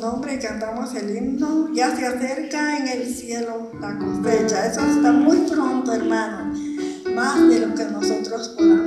nombre y cantamos el himno. Ya se acerca en el cielo la cosecha. Eso está muy pronto, hermano. Más de lo que nosotros podamos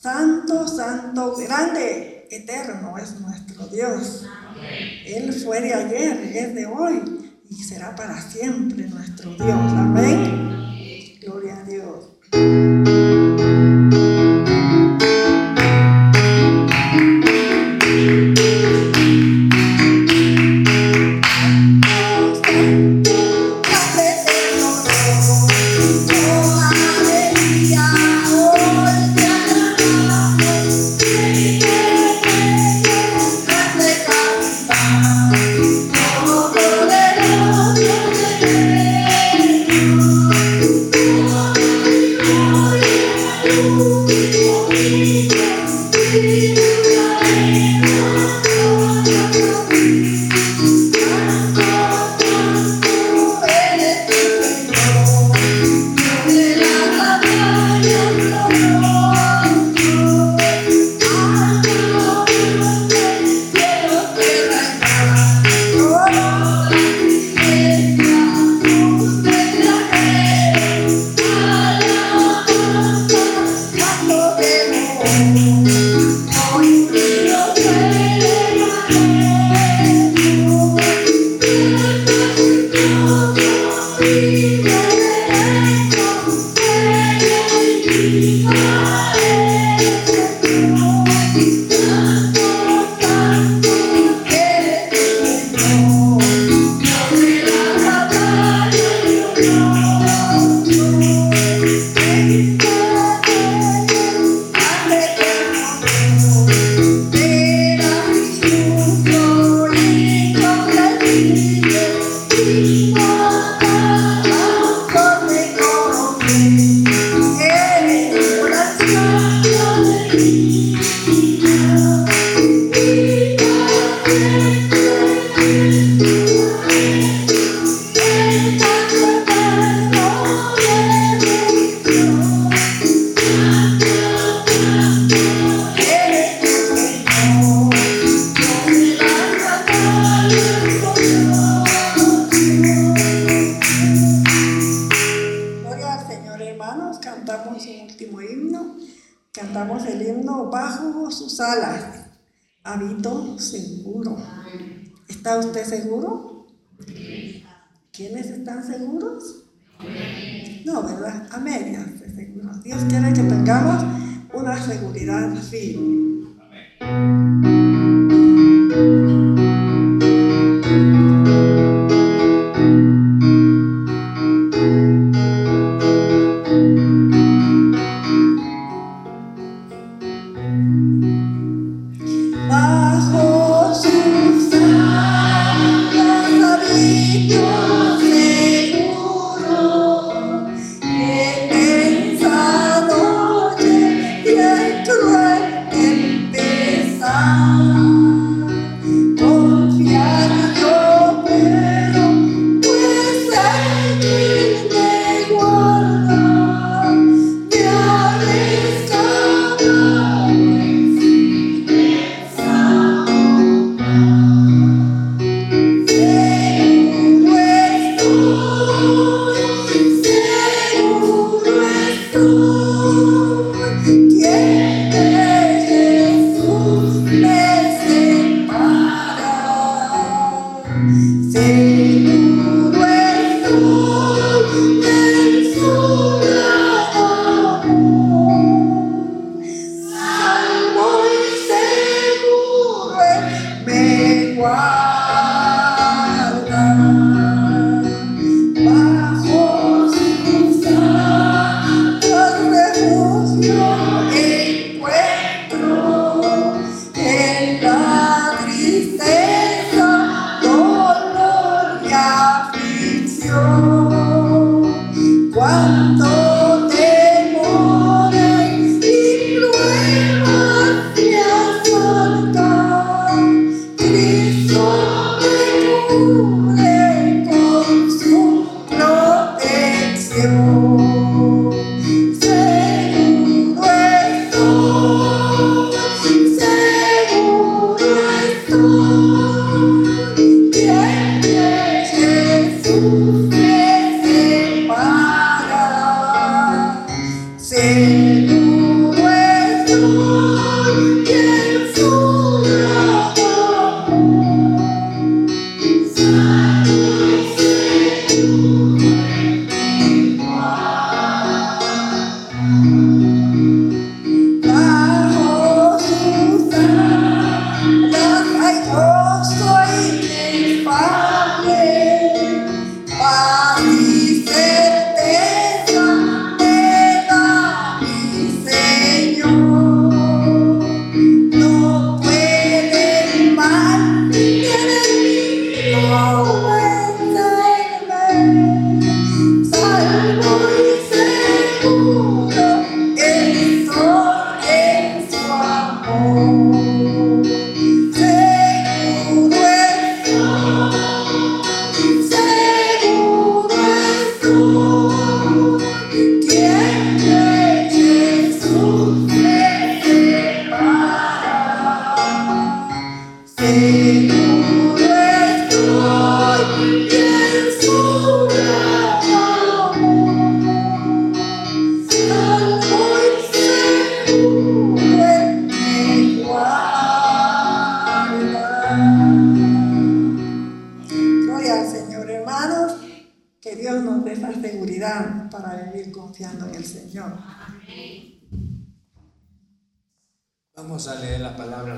Santo, Santo, grande, eterno es nuestro Dios. Él fue de ayer, es de hoy y será para siempre nuestro Dios. Amén. Gloria a Dios.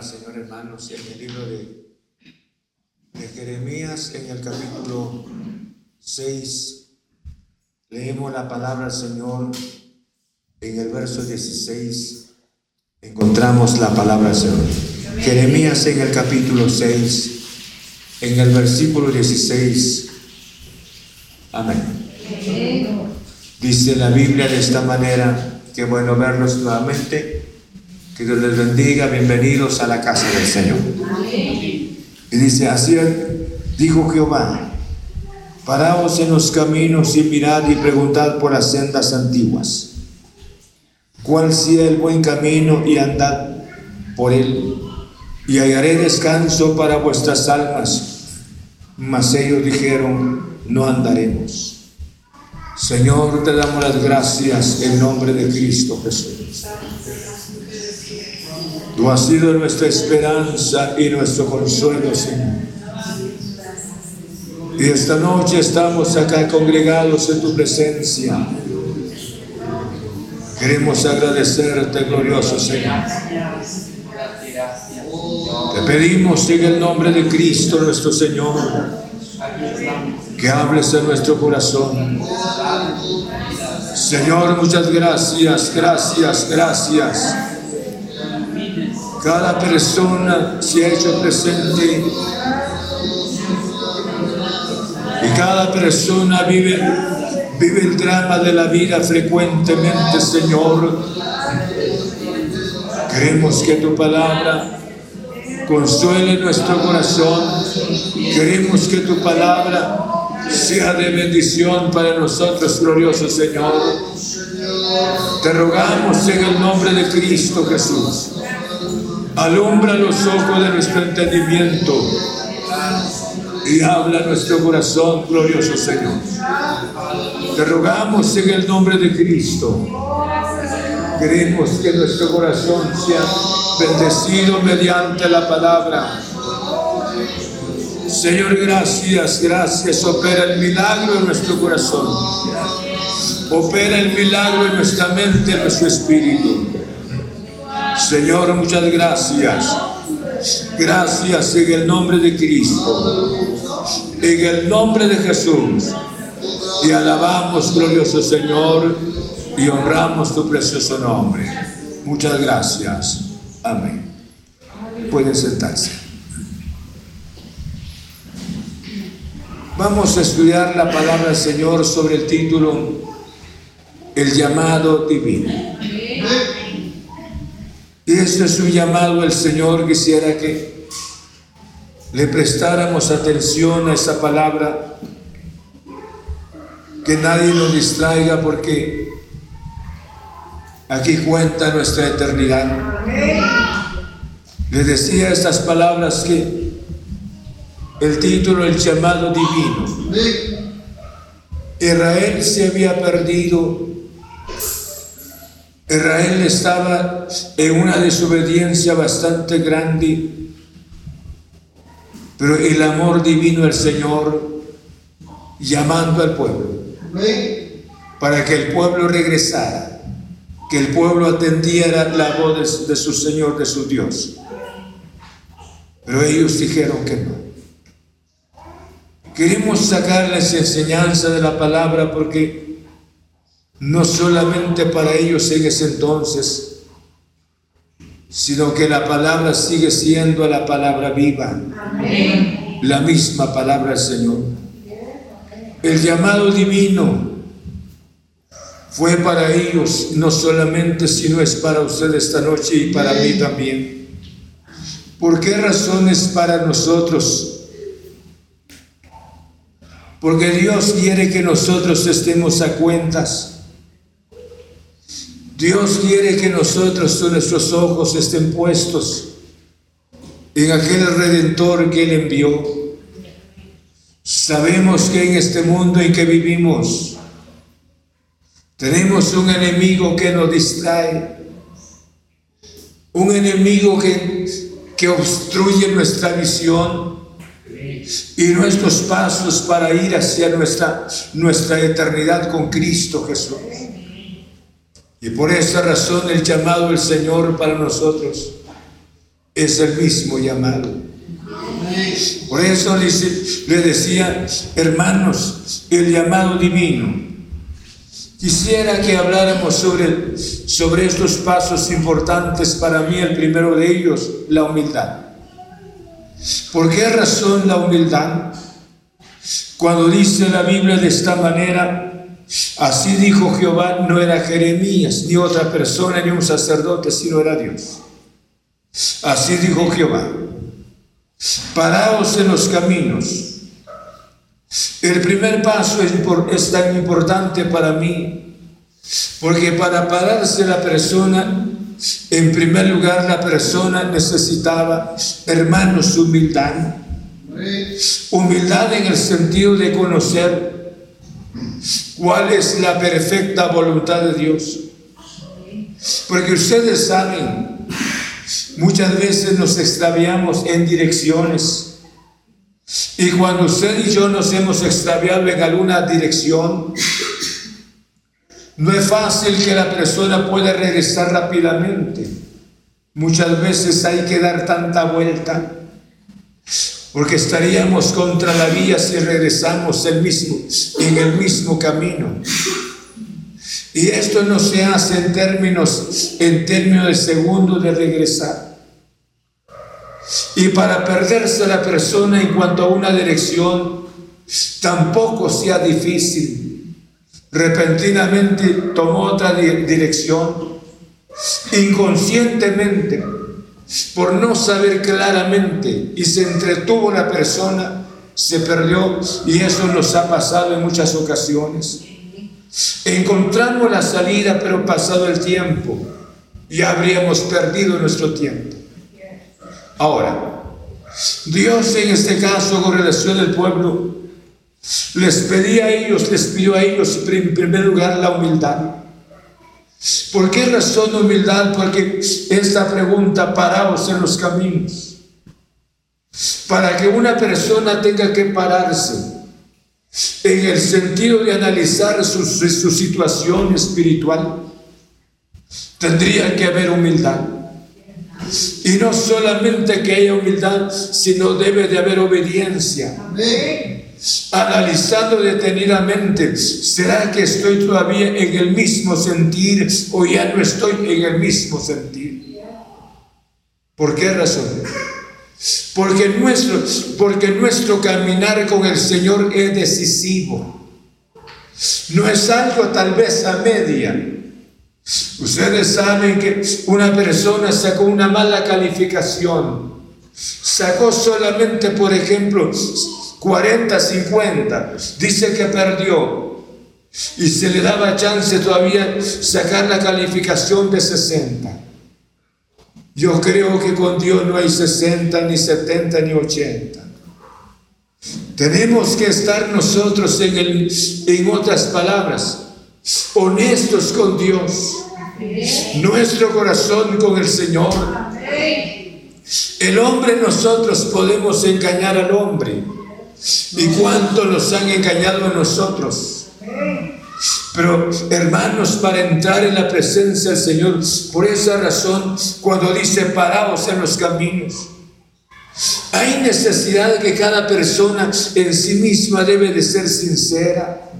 Señor, hermanos, en el libro de, de Jeremías, en el capítulo 6. Leemos la palabra Señor en el verso 16. Encontramos la palabra Señor. Jeremías en el capítulo 6, en el versículo 16. Amén. Dice la Biblia de esta manera, que bueno verlos nuevamente, que Dios les bendiga, bienvenidos a la casa del Señor. Y dice, así dijo Jehová, paraos en los caminos y mirad y preguntad por las sendas antiguas, cuál sea el buen camino y andad por él, y hallaré descanso para vuestras almas. Mas ellos dijeron, no andaremos. Señor, te damos las gracias en nombre de Cristo Jesús. Tú has sido nuestra esperanza y nuestro consuelo, Señor. Y esta noche estamos acá congregados en tu presencia. Queremos agradecerte, glorioso Señor. Te pedimos en el nombre de Cristo nuestro Señor que hables en nuestro corazón. Señor, muchas gracias, gracias, gracias. Cada persona se ha hecho presente y cada persona vive, vive el drama de la vida frecuentemente, Señor. Queremos que tu palabra consuele nuestro corazón. Queremos que tu palabra sea de bendición para nosotros, glorioso Señor. Te rogamos en el nombre de Cristo Jesús. Alumbra los ojos de nuestro entendimiento y habla nuestro corazón, glorioso Señor. Te rogamos en el nombre de Cristo. Queremos que nuestro corazón sea bendecido mediante la palabra Señor, gracias, gracias. Opera el milagro en nuestro corazón. Opera el milagro en nuestra mente, en nuestro espíritu. Señor, muchas gracias. Gracias en el nombre de Cristo. En el nombre de Jesús. Y alabamos, glorioso Señor, y honramos tu precioso nombre. Muchas gracias. Amén. Pueden sentarse. Vamos a estudiar la palabra del Señor sobre el título El llamado divino. Y este es un llamado el Señor quisiera que le prestáramos atención a esa palabra, que nadie nos distraiga porque aquí cuenta nuestra eternidad. Le decía estas palabras que el título El llamado divino. Israel se había perdido. Israel estaba en una desobediencia bastante grande, pero el amor divino del Señor llamando al pueblo para que el pueblo regresara, que el pueblo atendiera la voz de, de su Señor, de su Dios. Pero ellos dijeron que no. Queremos sacarles enseñanza de la palabra porque no solamente para ellos en ese entonces, sino que la palabra sigue siendo la palabra viva, la misma palabra del Señor. El llamado divino fue para ellos, no solamente, sino es para usted esta noche y para mí también. ¿Por qué razones para nosotros? Porque Dios quiere que nosotros estemos a cuentas. Dios quiere que nosotros, nuestros ojos estén puestos en aquel redentor que Él envió. Sabemos que en este mundo en que vivimos tenemos un enemigo que nos distrae, un enemigo que, que obstruye nuestra visión, y nuestros pasos para ir hacia nuestra, nuestra eternidad con Cristo Jesús. Y por esa razón el llamado del Señor para nosotros es el mismo llamado. Por eso le decía, hermanos, el llamado divino. Quisiera que habláramos sobre, sobre estos pasos importantes para mí. El primero de ellos, la humildad. ¿Por qué razón la humildad? Cuando dice la Biblia de esta manera, así dijo Jehová, no era Jeremías, ni otra persona, ni un sacerdote, sino era Dios. Así dijo Jehová, paraos en los caminos. El primer paso es, tan importante para mí, porque para pararse la persona, en primer lugar la persona necesitaba, hermanos, humildad. Humildad en el sentido de conocer cuál es la perfecta voluntad de Dios. Porque ustedes saben Muchas veces nos extraviamos en direcciones. Y cuando usted y yo nos hemos extraviado en alguna dirección, no es fácil que la persona pueda regresar rápidamente. Muchas veces hay que dar tanta vuelta porque estaríamos contra la vía si regresamos el mismo, en el mismo camino. Y esto no se hace en términos, en términos de segundos de regresar. Y para perderse la persona en cuanto a una dirección, tampoco sea difícil. Repentinamente tomó otra dirección, inconscientemente, por no saber claramente, y se entretuvo la persona, se perdió, y eso nos ha pasado en muchas ocasiones. Encontramos la salida, pero pasado el tiempo, ya habríamos perdido nuestro tiempo. Ahora, Dios en este caso con relación al pueblo, les pedía a ellos, les pidió a ellos en primer lugar la humildad. ¿Por qué razón humildad? Porque esta pregunta, paraos en los caminos. Para que una persona tenga que pararse en el sentido de analizar su, situación espiritual, tendría que haber humildad. Y no solamente que haya humildad, sino debe de haber obediencia. Analizando detenidamente, ¿será que estoy todavía en el mismo sentir o ya no estoy en el mismo sentir? ¿Por qué razón? Porque nuestro, porque nuestro caminar con el Señor es decisivo. No es algo tal vez a media. Ustedes saben que una persona sacó una mala calificación. Sacó solamente, por ejemplo, 40, 50. Dice que perdió. Y se le daba chance todavía sacar la calificación de 60. Yo creo que con Dios no hay 60, ni 70, ni 80. Tenemos que estar nosotros en, el, en otras palabras, honestos con Dios, nuestro corazón con el Señor. El hombre nosotros podemos engañar al hombre. ¿Y cuánto nos han engañado a nosotros? Pero hermanos, para entrar en la presencia del Señor, por esa razón, cuando dice paraos en los caminos, hay necesidad que cada persona en sí misma debe de ser sincera.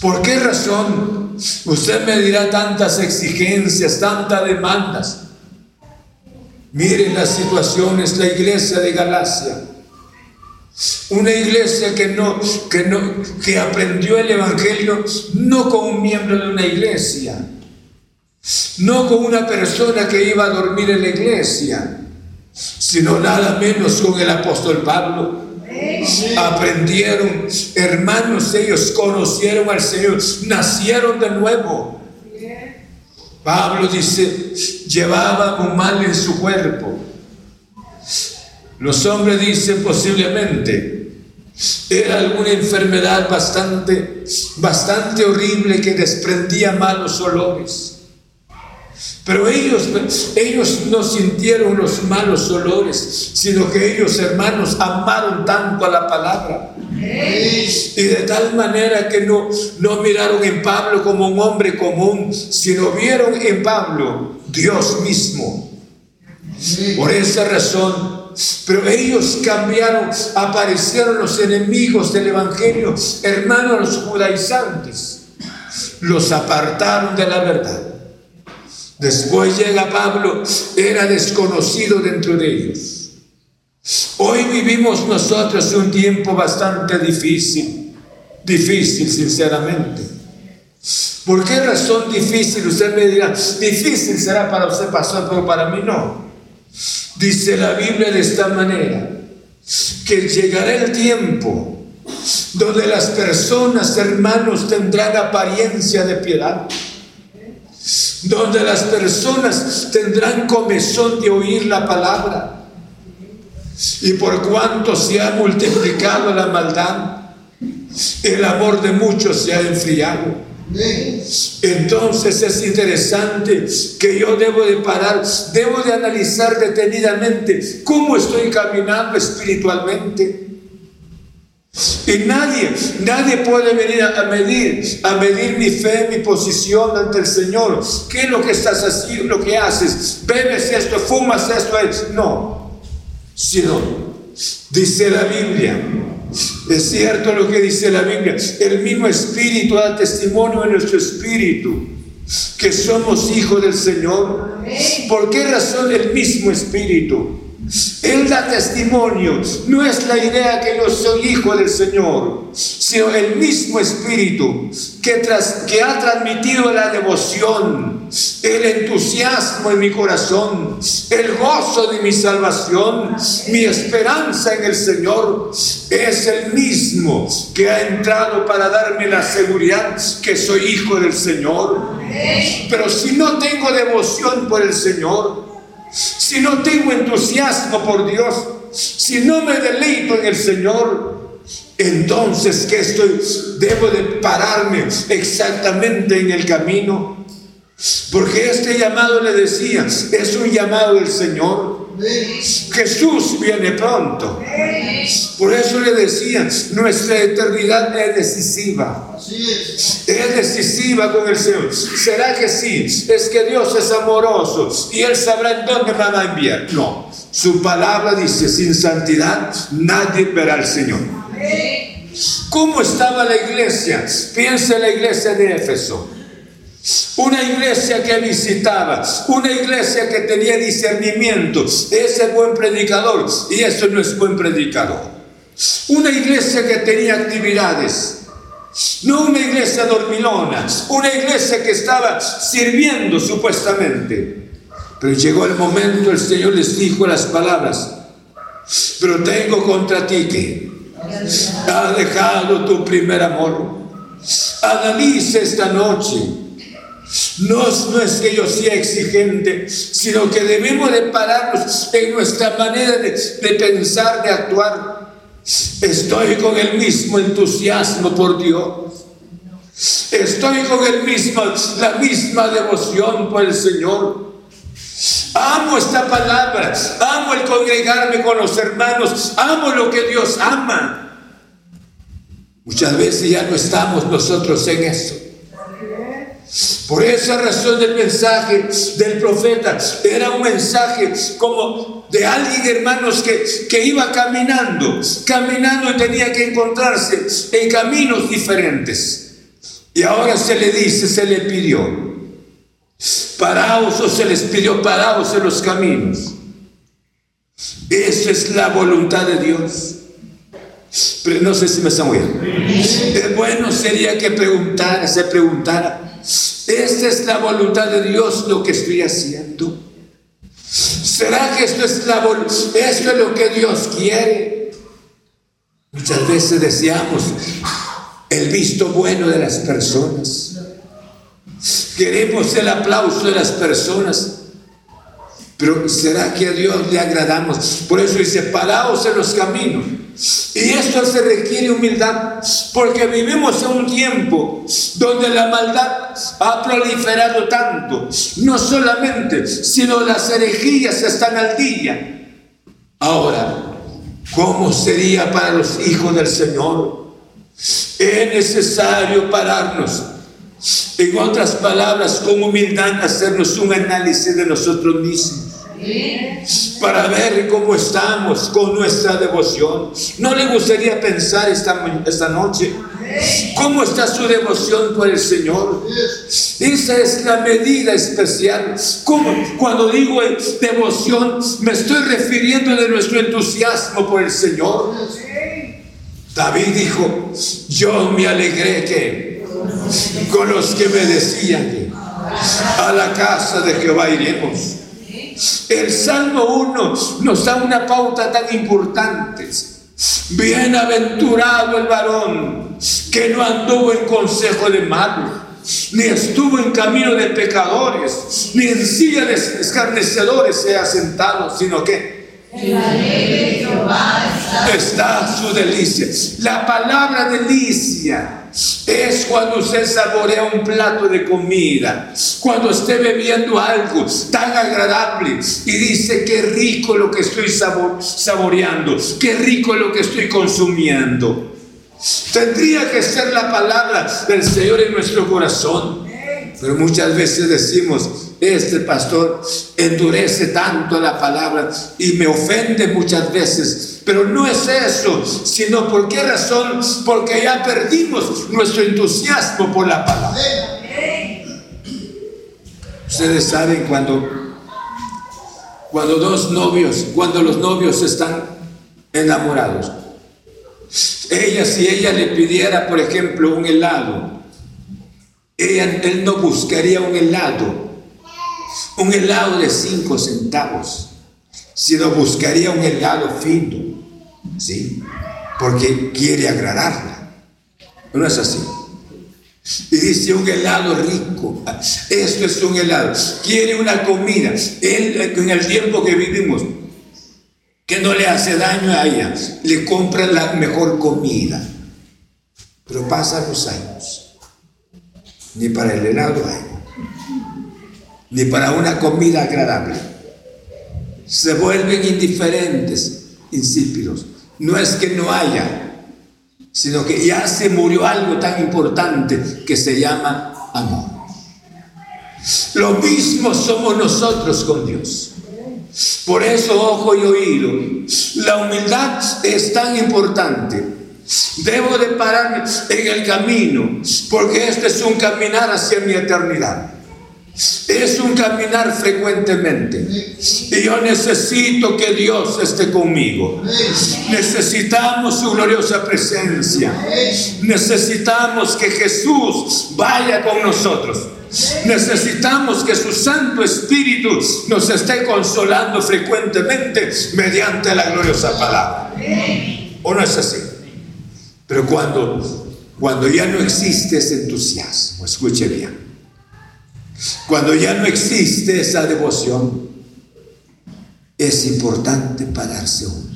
¿Por qué razón? Usted me dirá tantas exigencias, tantas demandas. Miren las situaciones, la iglesia de Galacia una iglesia que no, que no, que aprendió el evangelio no con un miembro de una iglesia, no con una persona que iba a dormir en la iglesia, sino nada menos con el apóstol Pablo. Aprendieron, hermanos, ellos conocieron al Señor, nacieron de nuevo. Pablo dice, llevaba un mal en su cuerpo los hombres dicen posiblemente, era alguna enfermedad bastante, bastante horrible que desprendía malos olores. Pero ellos, ellos no sintieron los malos olores, sino que ellos, hermanos, amaron tanto a la palabra Y de tal manera que no, no miraron en Pablo como un hombre común, sino vieron en Pablo Dios mismo. Por esa razón, pero ellos cambiaron, aparecieron los enemigos del Evangelio, hermanos los judaizantes, los apartaron de la verdad. Después llega Pablo, era desconocido dentro de ellos. Hoy vivimos nosotros un tiempo bastante difícil, difícil sinceramente. ¿Por qué razón difícil? Usted me dirá, difícil será para usted pastor, pero para mí no. Dice la Biblia de esta manera, que llegará el tiempo donde las personas, hermanos, tendrán apariencia de piedad, donde las personas tendrán comezón de oír la palabra, y por cuanto se ha multiplicado la maldad, el amor de muchos se ha enfriado. Entonces es interesante que yo debo de parar, debo de analizar detenidamente cómo estoy caminando espiritualmente. Y nadie, nadie puede venir a medir, a medir mi fe, mi posición ante el Señor. ¿Qué es lo que estás haciendo, lo que haces? ¿Bebes esto, fumas esto? No, sino, dice la Biblia, es cierto lo que dice la Biblia, el mismo Espíritu da testimonio en nuestro Espíritu que somos hijos del Señor. ¿Por qué razón el mismo Espíritu? Él da testimonio. No es la idea que yo soy hijo del Señor, sino el mismo Espíritu que, tras, que ha transmitido la devoción, el entusiasmo en mi corazón, el gozo de mi salvación, mi esperanza en el Señor. Es el mismo que ha entrado para darme la seguridad que soy hijo del Señor. Pero si no tengo devoción por el Señor, si no tengo entusiasmo por Dios, si no me deleito en el Señor, entonces que estoy debo de pararme exactamente en el camino. Porque este llamado le decía, es un llamado del Señor. Jesús viene pronto. Por eso le decía, nuestra eternidad es decisiva. Es decisiva con el Señor. ¿Será que sí? Es que Dios es amoroso y Él sabrá en dónde me va a enviar. No, su palabra dice, sin santidad nadie verá al Señor. ¿Cómo estaba la iglesia? Piensa en la iglesia de Éfeso. Una iglesia que visitaba, una iglesia que tenía discernimiento. Ese es buen predicador y eso no es buen predicador. Una iglesia que tenía actividades. No una iglesia dormilona, una iglesia que estaba sirviendo supuestamente. Pero llegó el momento, el Señor les dijo las palabras, pero tengo contra ti que has dejado tu primer amor. Analice esta noche no, es que yo sea exigente, sino que debemos de pararnos en nuestra manera de, pensar, de actuar. Estoy con el mismo entusiasmo por Dios. Estoy con el mismo, la misma devoción por el Señor. Amo esta palabra, amo el congregarme con los hermanos, amo lo que Dios ama. Muchas veces ya no estamos nosotros en eso. Por esa razón del mensaje del profeta era un mensaje como de alguien, hermanos, que, que iba caminando, caminando y tenía que encontrarse en caminos diferentes. Y ahora se le dice, se le pidió, paraos o se les pidió, paraos en los caminos. Esa es la voluntad de Dios. Pero no sé si me están oyendo. Bueno sería que preguntara, se preguntara, esta es la voluntad de Dios lo que estoy haciendo. ¿Será que esto es, la esto es lo que Dios quiere? Muchas veces deseamos el visto bueno de las personas. Queremos el aplauso de las personas. Pero ¿será que a Dios le agradamos? Por eso dice, paraos en los caminos y esto se requiere humildad, porque vivimos en un tiempo donde la maldad ha proliferado tanto, no solamente, sino las herejías están al día. Ahora, ¿cómo sería para los hijos del Señor? Es necesario pararnos. En otras palabras, con humildad hacernos un análisis de nosotros mismos para ver cómo estamos con nuestra devoción. ¿No le gustaría pensar esta, esta noche? ¿Cómo está su devoción por el Señor? Esa es la medida especial. Cuando digo devoción, me estoy refiriendo de nuestro entusiasmo por el Señor. David dijo, yo me alegré con los que me decían a la casa de Jehová iremos. El Salmo 1 nos da una pauta tan importante. Bienaventurado el varón que no anduvo en consejo de malos, ni estuvo en camino de pecadores, ni en silla de escarnecedores se ha sentado, sino que está su delicia. La palabra delicia es cuando usted saborea un plato de comida, cuando esté bebiendo algo tan agradable y dice qué rico lo que estoy saboreando, qué rico lo que estoy consumiendo. Tendría que ser la palabra del Señor en nuestro corazón. Pero muchas veces decimos, este pastor endurece tanto la palabra y me ofende muchas veces. Pero no es eso, sino por qué razón? Porque ya perdimos nuestro entusiasmo por la palabra. Ustedes saben cuando, cuando dos novios, cuando los novios están enamorados, ella si ella le pidiera, por ejemplo, un helado, ella, él no buscaría un helado, un helado de cinco centavos, sino buscaría un helado fino, ¿sí? Porque quiere agradarla. No es así. Y dice un helado rico. Esto es un helado. Quiere una comida. Él, en el tiempo que vivimos, que no le hace daño a ella, le compra la mejor comida. Pero pasan los años ni para el helado hay, ni para una comida agradable. Se vuelven indiferentes, insípidos. No es que no haya, sino que ya se murió algo tan importante que se llama amor. Lo mismo somos nosotros con Dios. Por eso, ojo y oído, la humildad es tan importante Debo de pararme en el camino, porque este es un caminar hacia mi eternidad. Es un caminar frecuentemente. Y yo necesito que Dios esté conmigo. Necesitamos su gloriosa presencia. Necesitamos que Jesús vaya con nosotros. Necesitamos que su Santo Espíritu nos esté consolando frecuentemente mediante la gloriosa palabra. ¿O no es así? Pero cuando, cuando ya no existe ese entusiasmo, escuche bien, cuando ya no existe esa devoción, es importante pararse uno.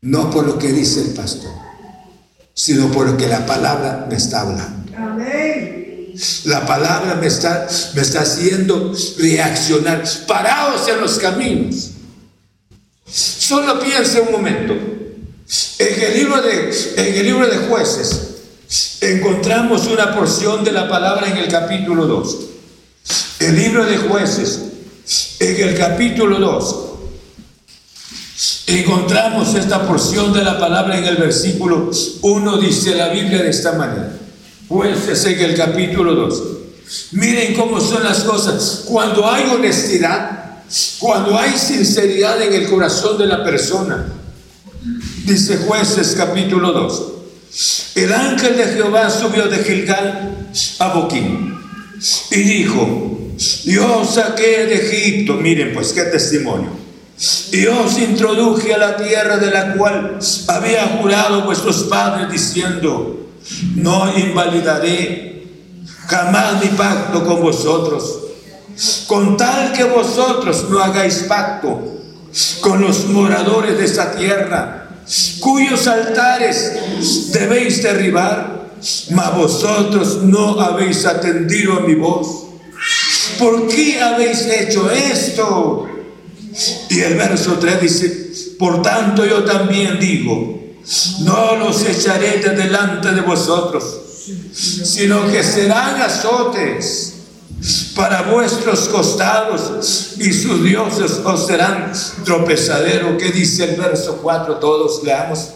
No por lo que dice el pastor, sino por lo que la palabra me está hablando. La palabra me está, me está haciendo reaccionar. Parados en los caminos. Solo piense un momento. En el libro de, en el libro de jueces encontramos una porción de la palabra en el capítulo 2. El libro de jueces, en el capítulo 2, encontramos esta porción de la palabra en el versículo 1, dice la Biblia de esta manera. Jueces en el capítulo 2. Miren cómo son las cosas. Cuando hay honestidad, cuando hay sinceridad en el corazón de la persona, Dice jueces capítulo 2. El ángel de Jehová subió de Gilgal a Boquín y dijo, yo saqué de Egipto, miren pues qué testimonio, y os introduje a la tierra de la cual había jurado vuestros padres diciendo, no invalidaré jamás mi pacto con vosotros, con tal que vosotros no hagáis pacto con los moradores de esa tierra cuyos altares debéis derribar, mas vosotros no habéis atendido a mi voz. ¿Por qué habéis hecho esto? Y el verso 3 dice, por tanto yo también digo, no los echaré de delante de vosotros, sino que serán azotes para vuestros costados y sus dioses os serán tropezadero. ¿Qué dice el verso 4? Todos leamos.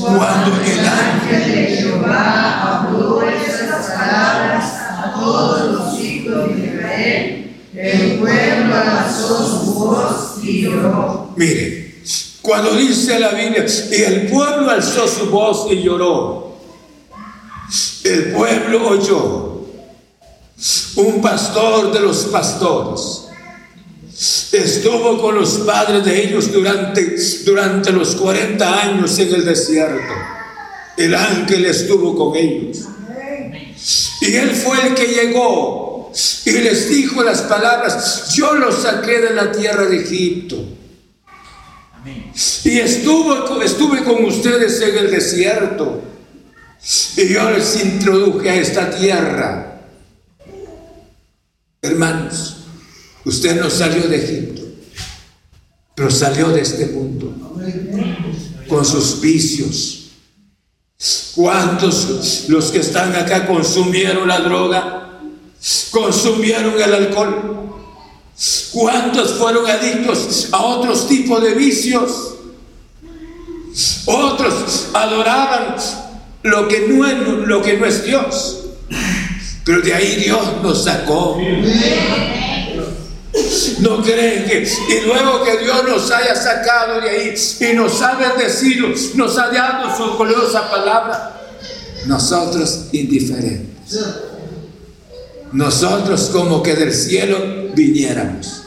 Cuando el ángel de Jehová habló estas palabras a todos los hijos de Israel, el pueblo alzó su voz y lloró. Mire, cuando dice la Biblia, y el pueblo alzó su voz y lloró, el pueblo oyó un pastor de los pastores. Estuvo con los padres de ellos durante, durante los 40 años en el desierto. El ángel estuvo con ellos. Y él fue el que llegó y les dijo las palabras, yo los saqué de la tierra de Egipto. Y estuvo, estuve con ustedes en el desierto. Y yo les introduje a esta tierra Hermanos, usted no salió de Egipto, pero salió de este mundo con sus vicios. ¿Cuántos los que están acá consumieron la droga? ¿Consumieron el alcohol? ¿Cuántos fueron adictos a otros tipos de vicios? Otros adoraban lo que no es, lo que no es Dios. Pero de ahí Dios nos sacó. No creen que, y luego que Dios nos haya sacado de ahí y nos ha bendecido, nos ha dado su gloriosa palabra, nosotros indiferentes. Nosotros como que del cielo viniéramos.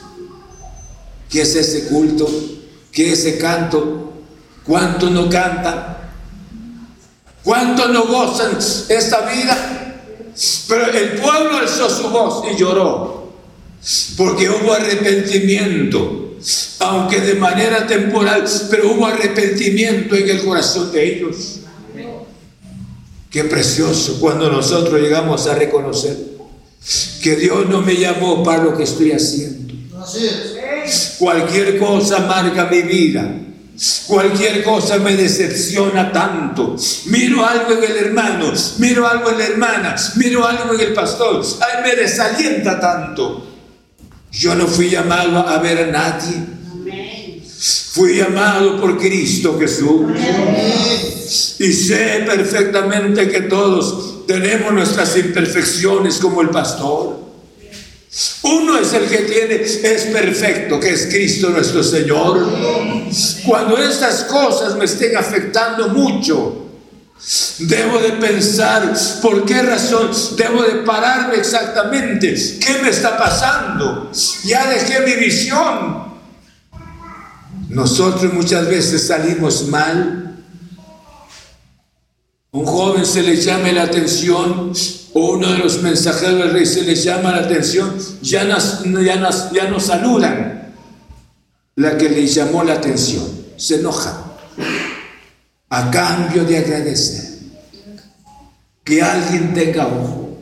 ¿Qué es ese culto? ¿Qué es ese canto? ¿Cuánto no cantan? ¿Cuánto no gozan esta vida? Pero el pueblo alzó su voz y lloró, porque hubo arrepentimiento, aunque de manera temporal, pero hubo arrepentimiento en el corazón de ellos. Qué precioso cuando nosotros llegamos a reconocer que Dios no me llamó para lo que estoy haciendo. Cualquier cosa marca mi vida Cualquier cosa me decepciona tanto. Miro algo en el hermano, miro algo en la hermana, miro algo en el pastor. Ay, me desalienta tanto. Yo no fui llamado a ver a nadie. Fui llamado por Cristo Jesús. Y sé perfectamente que todos tenemos nuestras imperfecciones como el pastor. Uno es el que tiene, es perfecto, que es Cristo nuestro Señor. Cuando estas cosas me estén afectando mucho, debo de pensar por qué razón, debo de pararme exactamente, qué me está pasando. Ya dejé mi visión. Nosotros muchas veces salimos mal. Un joven se le llame la atención o uno de los mensajeros del rey se les llama la atención, ya nos, ya ya nos saludan. La que le llamó la atención se enoja a cambio de agradecer que alguien tenga ojo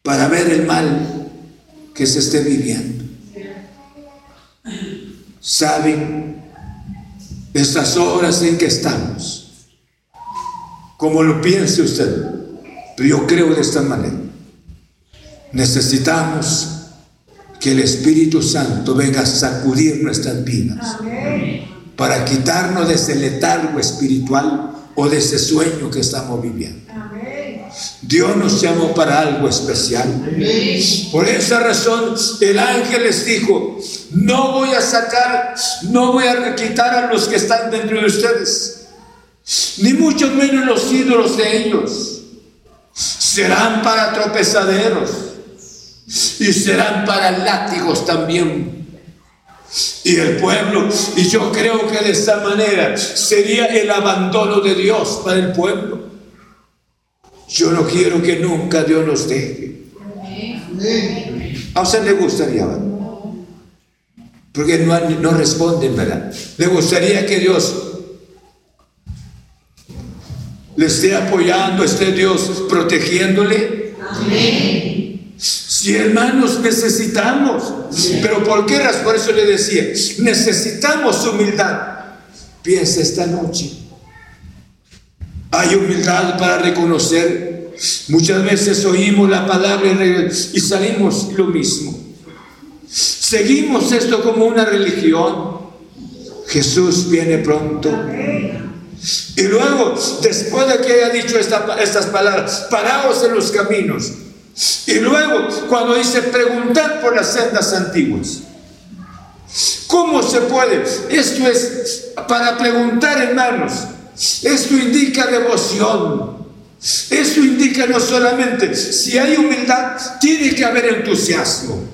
para ver el mal que se esté viviendo. ¿Saben estas horas en que estamos? Como lo piense usted, pero yo creo de esta manera. Necesitamos que el Espíritu Santo venga a sacudir nuestras vidas para quitarnos de ese letargo espiritual o de ese sueño que estamos viviendo. Dios nos llamó para algo especial. Por esa razón el ángel les dijo, no voy a sacar, no voy a quitar a los que están dentro de ustedes, ni mucho menos los ídolos de ellos serán para tropezaderos y serán para látigos también. Y el pueblo, y yo creo que de esta manera sería el abandono de Dios para el pueblo. Yo no quiero que nunca Dios nos deje. A usted le gustaría, porque no, no responden, ¿verdad? Le gustaría que Dios le esté apoyando, esté Dios protegiéndole. Amén. Si hermanos necesitamos, pero ¿por qué? Por eso le decía, necesitamos humildad. Piensa esta noche. Hay humildad para reconocer. Muchas veces oímos la palabra y salimos lo mismo. Seguimos esto como una religión. Jesús viene pronto. Y luego, después de que haya dicho estas palabras, paraos en los caminos. Y luego, cuando dice preguntar por las sendas antiguas. ¿Cómo se puede? Esto es para preguntar, hermanos. Esto indica devoción. Esto indica no solamente, si hay humildad, tiene que haber entusiasmo.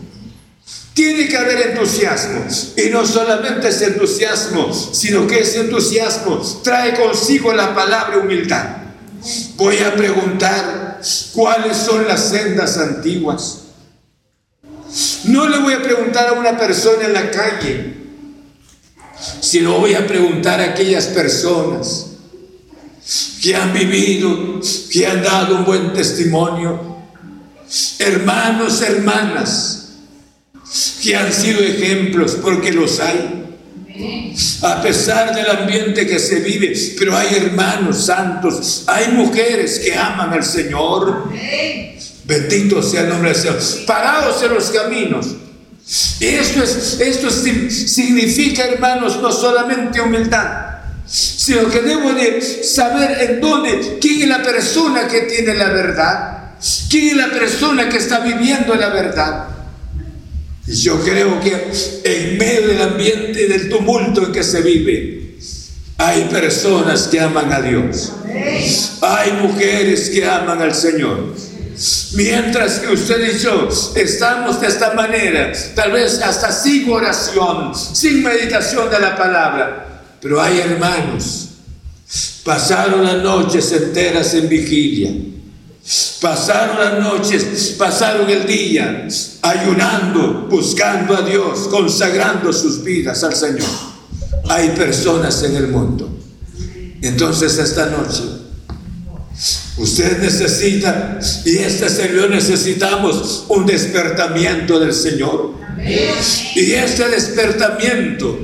Tiene que haber entusiasmo. Y no solamente es entusiasmo, sino que ese entusiasmo trae consigo la palabra humildad. Voy a preguntar cuáles son las sendas antiguas. No le voy a preguntar a una persona en la calle, sino voy a preguntar a aquellas personas que han vivido, que han dado un buen testimonio, hermanos, hermanas, que han sido ejemplos, porque los hay. A pesar del ambiente que se vive, pero hay hermanos santos, hay mujeres que aman al Señor. Bendito sea el nombre del Señor. Parados en los caminos. Esto, es, esto significa, hermanos, no solamente humildad, sino que debo de saber en dónde, quién es la persona que tiene la verdad, quién es la persona que está viviendo la verdad. Y yo creo que en medio del ambiente del tumulto en que se vive, hay personas que aman a Dios. Hay mujeres que aman al Señor. Mientras que usted y yo estamos de esta manera, tal vez hasta sin oración, sin meditación de la palabra, pero hay hermanos, pasaron las noches enteras en vigilia, pasaron las noches, pasaron el día ayunando, buscando a Dios, consagrando sus vidas al Señor. Hay personas en el mundo. Entonces esta noche Usted necesita, y este Señor necesitamos un despertamiento del Señor. Y este despertamiento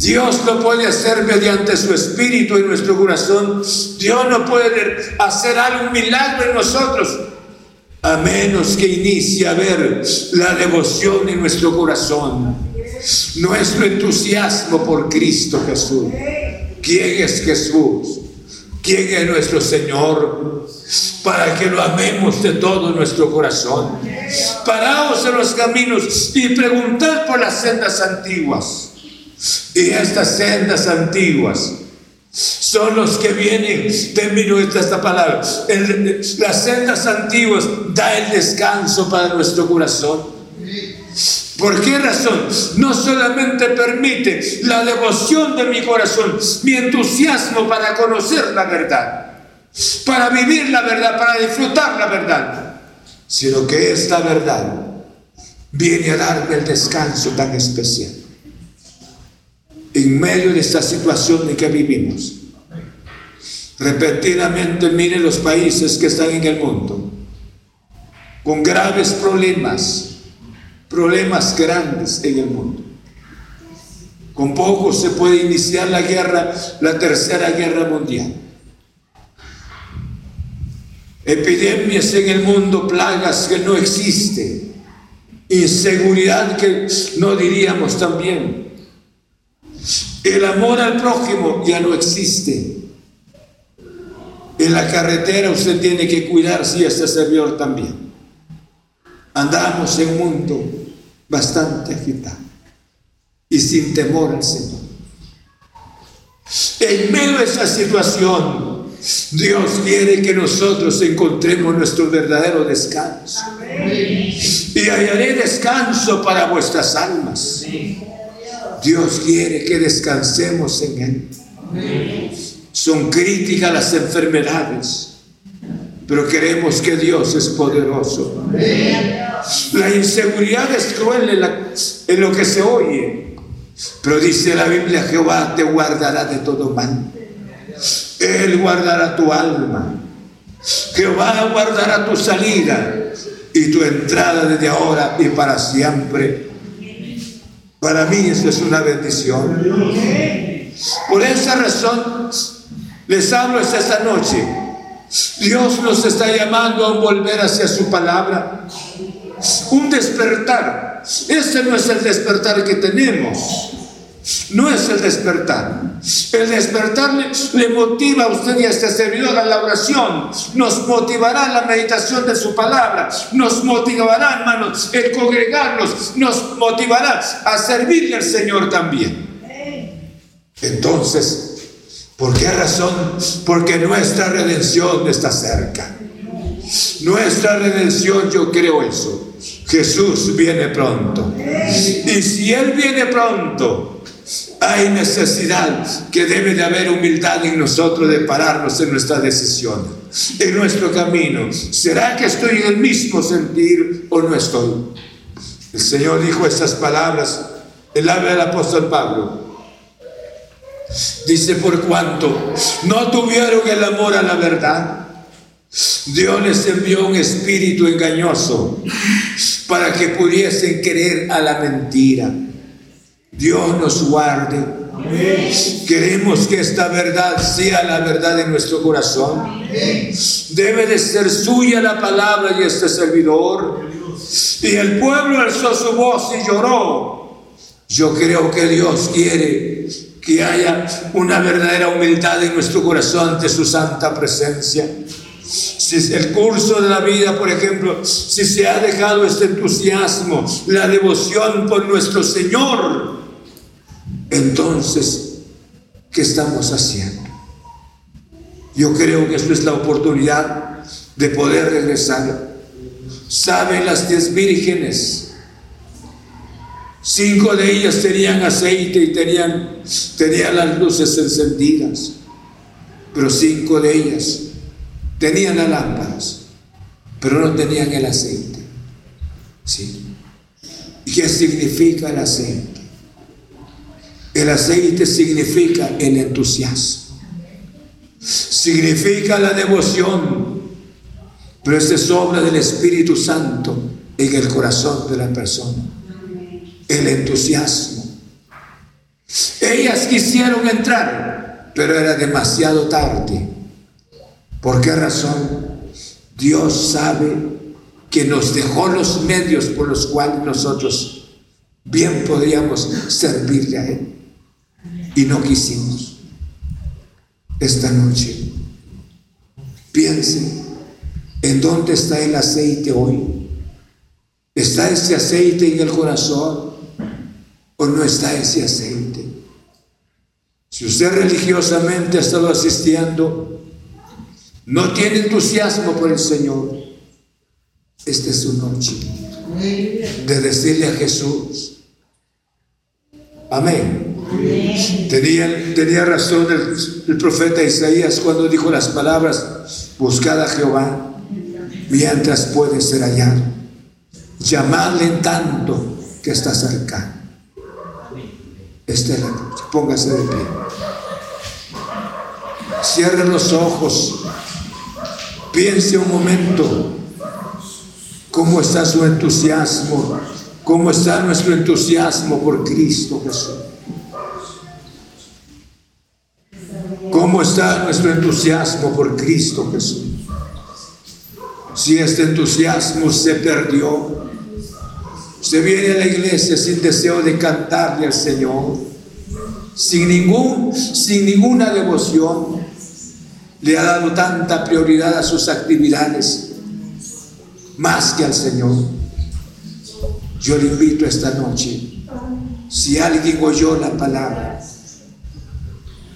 Dios lo puede hacer mediante su espíritu en nuestro corazón. Dios no puede hacer algún milagro en nosotros a menos que inicie a ver la devoción en nuestro corazón. Nuestro entusiasmo por Cristo Jesús. ¿Quién es Jesús? ¿Quién es nuestro Señor? Para que lo amemos de todo nuestro corazón. Paraos en los caminos y preguntad por las sendas antiguas y estas sendas antiguas son los que vienen, termino esta palabra, las sendas antiguas da el descanso para nuestro corazón. ¿Por qué razón? No solamente permite la devoción de mi corazón, mi entusiasmo para conocer la verdad, para vivir la verdad, para disfrutar la verdad, sino que esta verdad viene a darme el descanso tan especial en medio de esta situación en que vivimos. Repetidamente miren los países que están en el mundo, con graves problemas, problemas grandes en el mundo. Con poco se puede iniciar la guerra, la tercera guerra mundial. Epidemias en el mundo, plagas que no existen, inseguridad que no diríamos también el amor al prójimo ya no existe. En la carretera usted tiene que cuidarse y este servidor también. Andamos en un mundo bastante agitado y sin temor al Señor. En medio de esa situación, Dios quiere que nosotros encontremos nuestro verdadero descanso. Y hallaré descanso para vuestras almas. Dios quiere que descansemos en Él. Son críticas las enfermedades, pero queremos que Dios es poderoso. La inseguridad es cruel en, lo que se oye, pero dice la Biblia, Jehová te guardará de todo mal. Él guardará tu alma. Jehová guardará tu salida y tu entrada desde ahora y para siempre. Para mí eso es una bendición. Por esa razón les hablo esta noche. Dios nos está llamando a volver hacia su palabra. Un despertar. Este no es el despertar que tenemos. No es el despertar. El despertar le, motiva a usted y a este servidor a la oración. Nos motivará la meditación de su palabra. Nos motivará, hermanos, el congregarnos. Nos motivará a servirle al Señor también. Entonces, ¿por qué razón? Porque nuestra redención está cerca. Nuestra redención, yo creo eso. Jesús viene pronto. Y si Él viene pronto, hay necesidad que debe de haber humildad en nosotros de pararnos en nuestra decisión, en nuestro camino. ¿Será que estoy en el mismo sentir o no estoy? El Señor dijo estas palabras, el habla del apóstol Pablo. Dice, por cuanto no tuvieron el amor a la verdad, Dios les envió un espíritu engañoso para que pudiesen creer a la mentira. Dios nos guarde. Queremos que esta verdad sea la verdad de nuestro corazón. Debe de ser suya la palabra y este servidor. Y el pueblo alzó su voz y lloró. Yo creo que Dios quiere que haya una verdadera humildad en nuestro corazón ante su santa presencia. Si el curso de la vida, por ejemplo, si se ha dejado este entusiasmo, la devoción por nuestro Señor, entonces, ¿qué estamos haciendo? Yo creo que esto es la oportunidad de poder regresar. ¿Saben las diez vírgenes? Cinco de ellas tenían aceite y tenían, tenían las luces encendidas, pero cinco de ellas tenían las lámparas, pero no tenían el aceite. ¿Sí? ¿Y qué significa el aceite? El aceite significa el entusiasmo, significa la devoción, pero esta es obra del Espíritu Santo en el corazón de la persona. El entusiasmo. Ellas quisieron entrar, pero era demasiado tarde. ¿Por qué razón? Dios sabe que nos dejó los medios por los cuales nosotros bien podríamos servirle a Él y no quisimos. Esta noche, piense en dónde está el aceite hoy. ¿Está ese aceite en el corazón o no está ese aceite? Si usted religiosamente ha estado asistiendo, no tiene entusiasmo por el Señor, esta es su noche de decirle a Jesús, amén. Tenía, tenía razón el, profeta Isaías cuando dijo las palabras, buscad a Jehová mientras puede ser hallado, llamadle en tanto que está cerca. Esta es la noche, póngase de pie. Cierre los ojos, piense un momento cómo está su entusiasmo, cómo está nuestro entusiasmo por Cristo Jesús. ¿Cómo está nuestro entusiasmo por Cristo Jesús? Si este entusiasmo se perdió, se viene a la iglesia sin deseo de cantarle al Señor, sin, ningún, sin ninguna devoción, le ha dado tanta prioridad a sus actividades, más que al Señor. Yo le invito esta noche, si alguien oyó la palabra,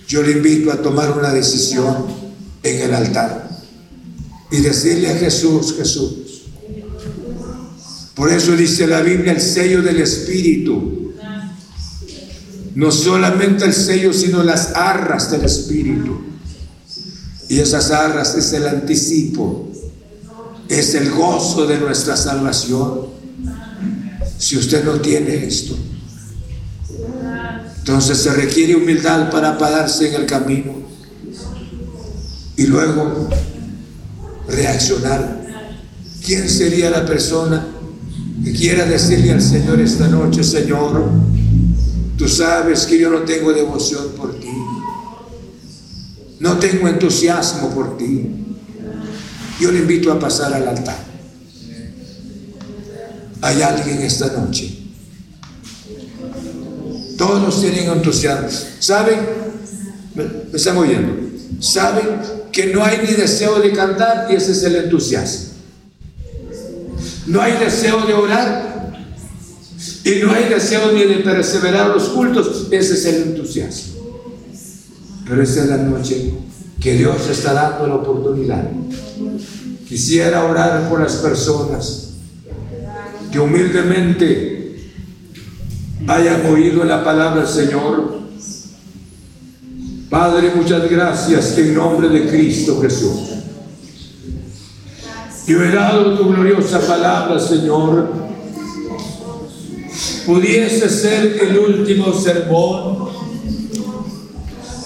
yo le invito a tomar una decisión en el altar y decirle a Jesús, Jesús. Por eso dice la Biblia el sello del Espíritu. No solamente el sello, sino las arras del Espíritu. Y esas arras es el anticipo, es el gozo de nuestra salvación. Si usted no tiene esto, entonces se requiere humildad para pararse en el camino y luego reaccionar. ¿Quién sería la persona que quiera decirle al Señor esta noche, Señor, tú sabes que yo no tengo devoción por? No tengo entusiasmo por ti, yo le invito a pasar al altar. Hay alguien esta noche. Todos tienen entusiasmo. ¿Saben? Me, están oyendo. ¿Saben que no hay ni deseo de cantar y ese es el entusiasmo? No hay deseo de orar y no hay deseo ni de perseverar los cultos. Ese es el entusiasmo. Pero esa es la noche que Dios está dando la oportunidad. Quisiera orar por las personas que humildemente hayan oído la palabra Señor. Padre, muchas gracias en nombre de Cristo Jesús. Yo he dado tu gloriosa palabra, Señor. Pudiese ser el último sermón,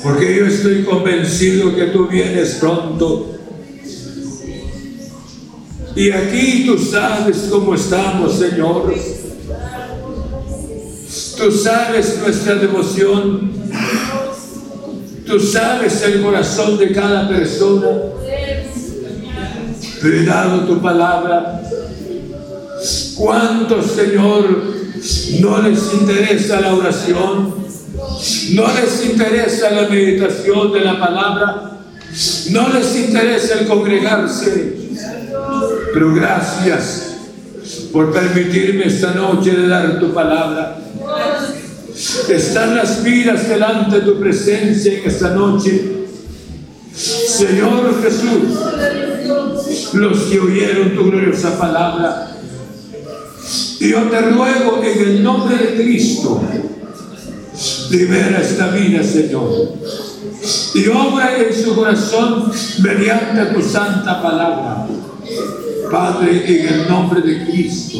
porque yo estoy convencido que tú vienes pronto. Y aquí tú sabes cómo estamos, Señor. Tú sabes nuestra devoción. Tú sabes el corazón de cada persona. Pero he dado tu palabra. ¿Cuántos, Señor, no les interesa la oración? No les interesa la meditación de la palabra. No les interesa el congregarse. Pero gracias por permitirme esta noche de dar tu palabra. Están las vidas delante de tu presencia en esta noche. Señor Jesús, los que oyeron tu gloriosa palabra. Yo te ruego en el nombre de Cristo, libera esta vida, Señor. Y obra en su corazón mediante tu santa palabra. Padre, en el nombre de Cristo.